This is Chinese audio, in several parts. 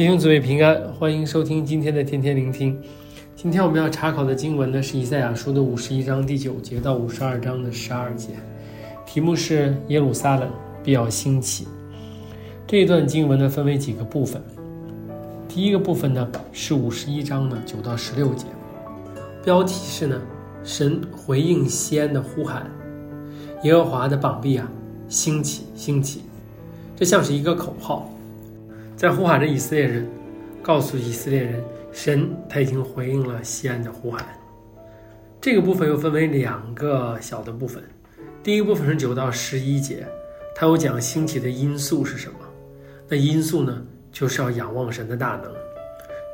弟兄姊妹平安，欢迎收听今天的天天聆听。今天我们要查考的经文呢，是以赛亚书的五十一章第九节到五十二章的十二节，题目是耶路撒冷必要兴起。这一段经文呢，分为几个部分。第一个部分呢，是五十一章的九到十六节，标题是呢，神回应西安的呼喊，耶和华的膀臂啊，兴起，兴起。这像是一个口号，在呼喊着以色列人，告诉以色列人，神他已经回应了西安的呼喊。这个部分又分为两个小的部分，第一部分是九到十一节，它有讲兴起的因素是什么？那因素呢，就是要仰望神的大能。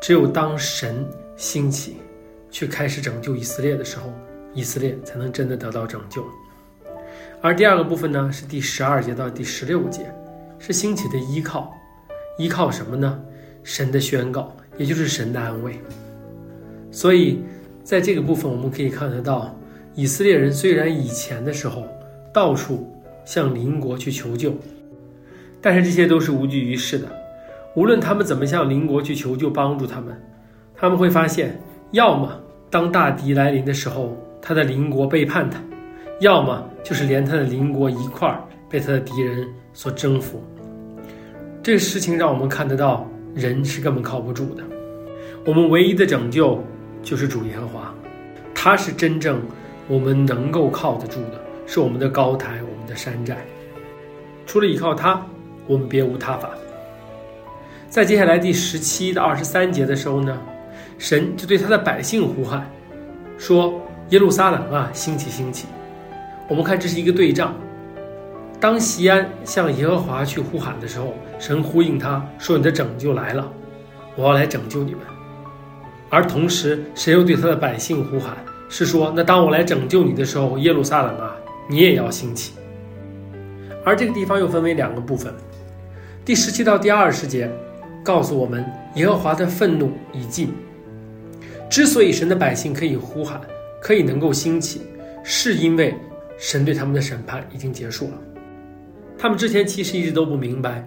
只有当神兴起，去开始拯救以色列的时候，以色列才能真的得到拯救。而第二个部分呢，是第十二节到第十六节。是兴起的依靠，依靠什么呢？神的宣告，也就是神的安慰。所以，在这个部分，我们可以看得到，以色列人虽然以前的时候到处向邻国去求救，但是这些都是无济于事的。无论他们怎么向邻国去求救，帮助他们，他们会发现，要么当大敌来临的时候，他的邻国背叛他，要么就是连他的邻国一块儿被他的敌人所征服。这个事情让我们看得到，人是根本靠不住的。我们唯一的拯救就是主耶和华，他是真正我们能够靠得住的，是我们的高台，我们的山寨。除了依靠他，我们别无他法。在接下来第十七到二十三节的时候呢，神就对他的百姓呼喊，说：“耶路撒冷啊，兴起，兴起！”我们看这是一个对仗。当西安向耶和华去呼喊的时候，神呼应他说：“你的拯救来了，我要来拯救你们。”而同时，神又对他的百姓呼喊，是说：“那当我来拯救你的时候，耶路撒冷啊，你也要兴起。”而这个地方又分为两个部分，第十七到第二十节告诉我们，耶和华的愤怒已尽。之所以神的百姓可以呼喊，可以能够兴起，是因为神对他们的审判已经结束了。他们之前其实一直都不明白，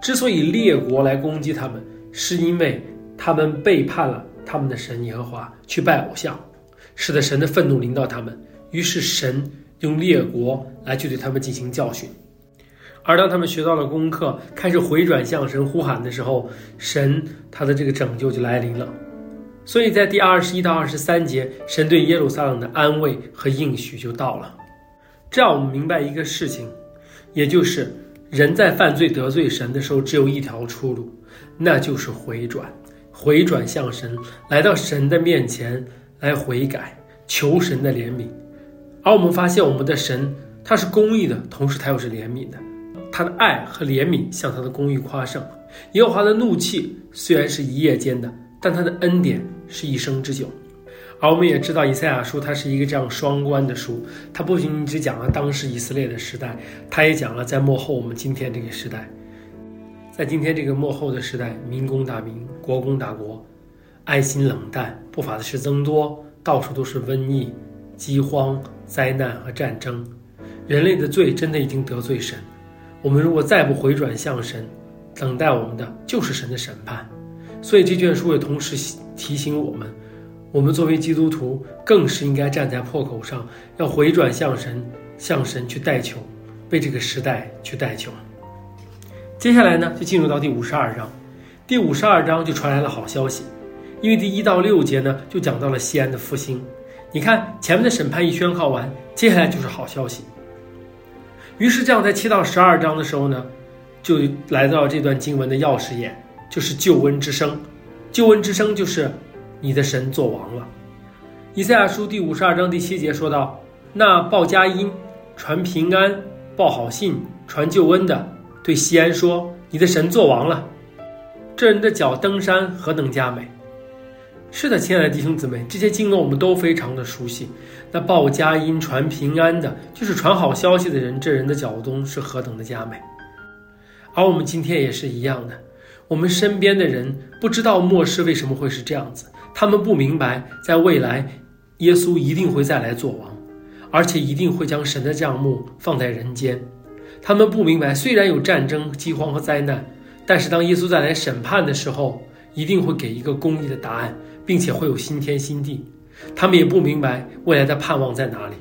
之所以列国来攻击他们，是因为他们背叛了他们的神耶和华，去拜偶像，使得神的愤怒临到他们。于是神用列国来去对他们进行教训。而当他们学到了功课，开始回转向神呼喊的时候，神他的这个拯救就来临了。所以在第二十一到二十三节，神对耶路撒冷的安慰和应许就到了。这让我们明白一个事情。也就是人在犯罪得罪神的时候，只有一条出路，那就是回转，回转向神，来到神的面前来悔改，求神的怜悯。而我们发现，我们的神他是公义的，同时他又是怜悯的，他的爱和怜悯向他的公义夸胜。耶和华的怒气虽然是一夜间的，但他的恩典是一生之久。而我们也知道，以赛亚书它是一个这样双关的书，它不仅仅只讲了当时以色列的时代，它也讲了在末后我们今天这个时代，在今天这个幕后的时代，民工打民，国攻打国，爱心冷淡，不法的事增多，到处都是瘟疫、饥荒、灾难和战争，人类的罪真的已经得罪神。我们如果再不回转向神，等待我们的就是神的审判。所以这卷书也同时提醒我们。我们作为基督徒，更是应该站在破口上，要回转向神，向神去代求，为这个时代去代求。接下来呢，就进入到第五十二章，第五十二章就传来了好消息，因为第一到六节呢，就讲到了西安的复兴。你看前面的审判一宣告完，接下来就是好消息。于是这样，在七到十二章的时候呢，就来到了这段经文的钥匙眼，就是救恩之声。救恩之声就是。你的神作王了，以赛亚书第五十二章第七节说道：“那报佳音、传平安、报好信、传救恩的，对西安说：你的神作王了。这人的脚登山何等佳美！”是的，亲爱的弟兄姊妹，这些经文我们都非常的熟悉。那报佳音、传平安的，就是传好消息的人，这人的脚踪是何等的佳美。而我们今天也是一样的，我们身边的人不知道末世为什么会是这样子。他们不明白，在未来，耶稣一定会再来做王，而且一定会将神的帐幕放在人间。他们不明白，虽然有战争、饥荒和灾难，但是当耶稣再来审判的时候，一定会给一个公义的答案，并且会有新天新地。他们也不明白未来的盼望在哪里，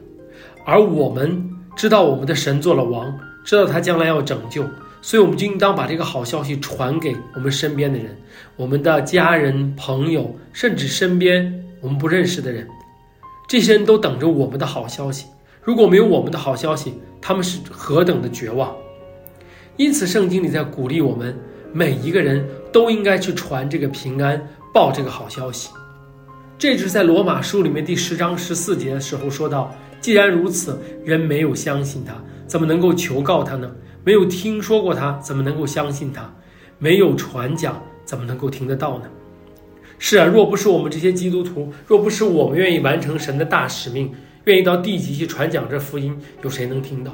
而我们知道我们的神做了王，知道他将来要拯救，所以我们就应当把这个好消息传给我们身边的人，我们的家人、朋友，甚至身边我们不认识的人，这些人都等着我们的好消息。如果没有我们的好消息，他们是何等的绝望。因此，圣经里在鼓励我们。每一个人都应该去传这个平安，报这个好消息。这就是在罗马书里面第十章十四节的时候说到：既然如此，人没有相信他，怎么能够求告他呢？没有听说过他，怎么能够相信他？没有传讲，怎么能够听得到呢？是啊，若不是我们这些基督徒，若不是我们愿意完成神的大使命，愿意到地极去传讲这福音，有谁能听到？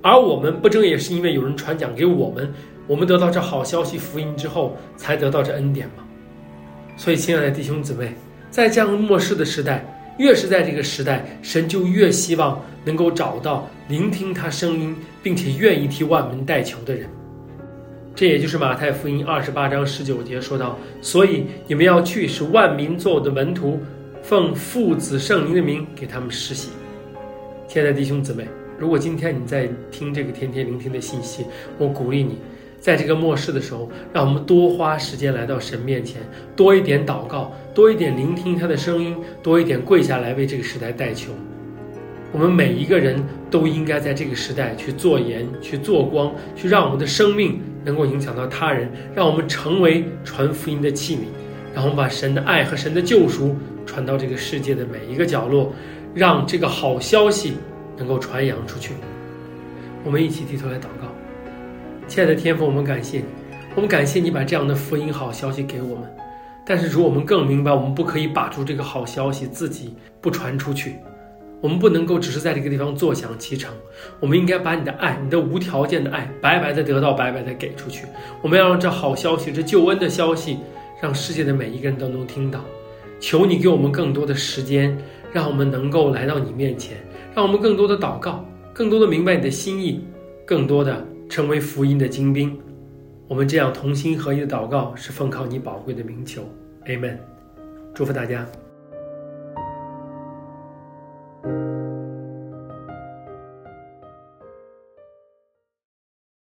而我们不正也是因为有人传讲给我们？我们得到这好消息福音之后，才得到这恩典吗？所以，亲爱的弟兄姊妹，在这样末世的时代，越是在这个时代，神就越希望能够找到聆听他声音，并且愿意替万民代求的人。这也就是马太福音二十八章十九节说到：“所以你们要去，使万民做我的门徒，奉父子圣灵的名给他们施洗。”亲爱的弟兄姊妹，如果今天你在听这个天天聆听的信息，我鼓励你。在这个末世的时候，让我们多花时间来到神面前，多一点祷告，多一点聆听他的声音，多一点跪下来为这个时代代求。我们每一个人都应该在这个时代去做盐，去做光，去让我们的生命能够影响到他人，让我们成为传福音的器皿，让我们把神的爱和神的救赎传到这个世界的每一个角落，让这个好消息能够传扬出去。我们一起低头来祷告。亲爱的天父，我们感谢你，我们感谢你把这样的福音好消息给我们。但是，主，我们更明白，我们不可以把住这个好消息自己不传出去。我们不能够只是在这个地方坐享其成。我们应该把你的爱，你的无条件的爱，白白的得到，白白的给出去。我们要让这好消息，这救恩的消息，让世界的每一个人都能听到。求你给我们更多的时间，让我们能够来到你面前，让我们更多的祷告，更多的明白你的心意，更多的。成为福音的精兵，我们这样同心合一的祷告，是奉靠你宝贵的名求，Amen。祝福大家。